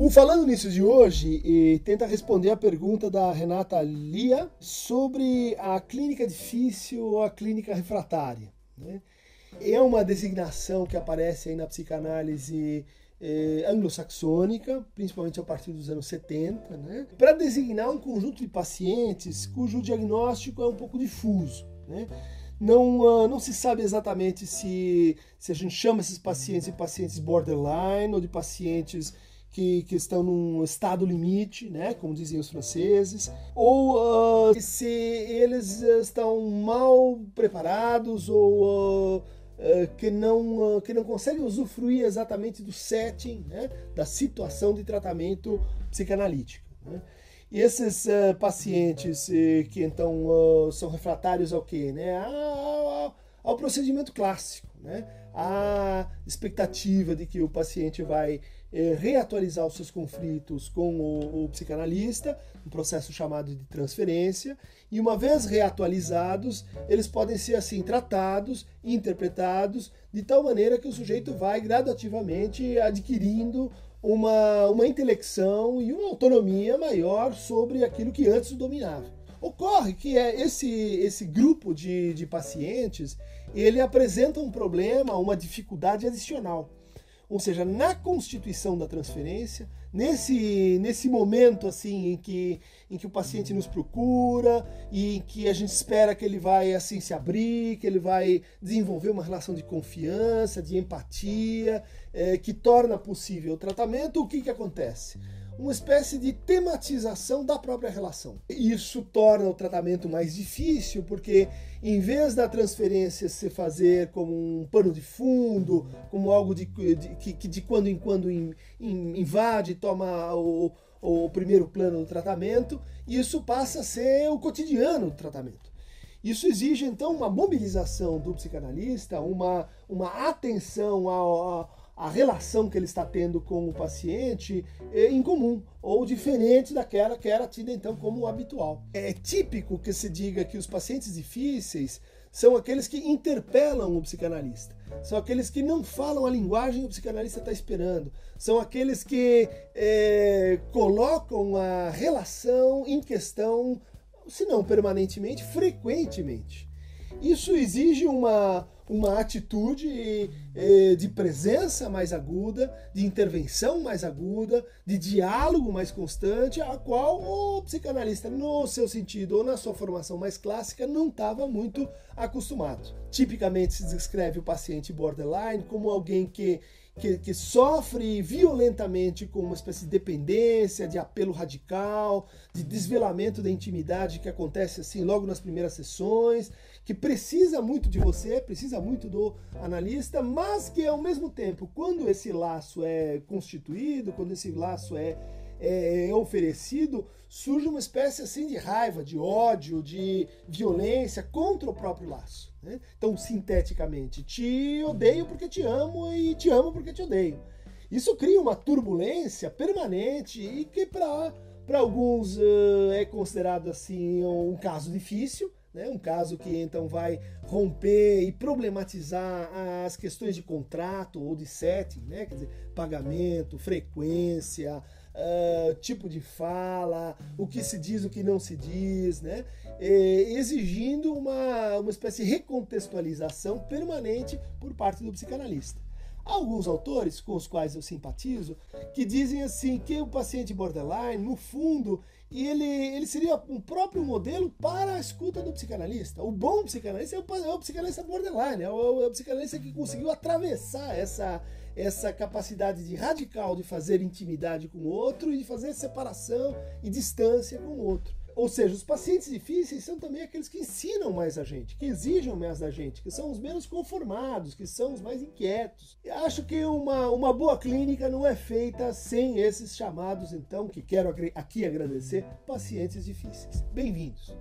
O Falando Nisso de hoje tenta responder a pergunta da Renata Lia sobre a clínica difícil ou a clínica refratária. Né? É uma designação que aparece aí na psicanálise eh, anglo-saxônica, principalmente a partir dos anos 70, né? para designar um conjunto de pacientes cujo diagnóstico é um pouco difuso. Né? Não, uh, não se sabe exatamente se, se a gente chama esses pacientes de pacientes borderline ou de pacientes que, que estão num estado limite, né, como diziam os franceses, ou uh, se eles estão mal preparados ou uh, uh, que, não, que não conseguem usufruir exatamente do setting, né, da situação de tratamento psicanalítico. Né. E esses pacientes que então são refratários ao quê? Né? Ao, ao procedimento clássico, né? a expectativa de que o paciente vai é, reatualizar os seus conflitos com o, o, psicanalista, um processo chamado de transferência, e uma vez reatualizados, eles podem ser assim tratados, interpretados, de tal maneira que o sujeito vai gradativamente adquirindo uma, uma intelecção e uma autonomia maior sobre aquilo que antes o dominava. Ocorre que é esse, esse grupo de, de pacientes ele apresenta um problema, uma dificuldade adicional. Ou seja, na constituição da transferência, nesse, nesse momento assim em que, em que o paciente nos procura e em que a gente espera que ele vai assim se abrir, que ele vai desenvolver uma relação de confiança, de empatia, é, que torna possível o tratamento, o que, que acontece? Uma espécie de tematização da própria relação. Isso torna o tratamento mais difícil, porque em vez da transferência se fazer como um pano de fundo, como algo de, de que, que, de quando em quando in, in, invade, toma o, o primeiro plano do tratamento, isso passa a ser o cotidiano do tratamento. Isso exige então uma mobilização do psicanalista, uma, uma atenção ao, a relação que ele está tendo com o paciente é incomum ou diferente daquela que era tida então como habitual. É típico que se diga que os pacientes difíceis são aqueles que interpelam o psicanalista, são aqueles que não falam a linguagem que o psicanalista está esperando, são aqueles que é, colocam a relação em questão, se não permanentemente, frequentemente. Isso exige uma uma atitude eh, de presença mais aguda, de intervenção mais aguda, de diálogo mais constante, a qual o psicanalista, no seu sentido ou na sua formação mais clássica, não estava muito acostumado. Tipicamente se descreve o paciente borderline como alguém que que, que, sofre violentamente com uma espécie de dependência, de apelo radical, de desvelamento da intimidade que acontece assim logo nas primeiras sessões, que precisa muito de você, precisa muito do analista, mas que ao mesmo tempo, quando esse laço é constituído, quando esse laço é é, é oferecido, surge uma espécie assim de raiva, de ódio, de violência contra o próprio laço. Né? Então, sinteticamente, te odeio porque te amo e te amo porque te odeio. Isso cria uma turbulência permanente e que para alguns é considerado assim um caso difícil, né? um caso que então vai romper e problematizar as questões de contrato ou de setting, né? quer dizer, pagamento, frequência, uh, tipo de fala, o que se diz, o que não se diz, né? E, exigindo uma, uma espécie de recontextualização permanente por parte do psicanalista. Alguns autores com os quais eu simpatizo que dizem assim que o paciente borderline, no fundo, ele, ele seria um próprio modelo para a escuta do psicanalista. O bom psicanalista é o, é o psicanalista borderline, é o, é o psicanalista que conseguiu atravessar essa, essa capacidade de radical de fazer intimidade com o outro e de fazer separação e distância com o outro. Ou seja, os pacientes difíceis são também aqueles que ensinam mais a gente, que exigem mais da gente, que são os menos conformados, que são os mais inquietos. E acho que uma, uma boa clínica não é feita sem esses chamados, então, que quero aqui agradecer, pacientes difíceis. Bem-vindos!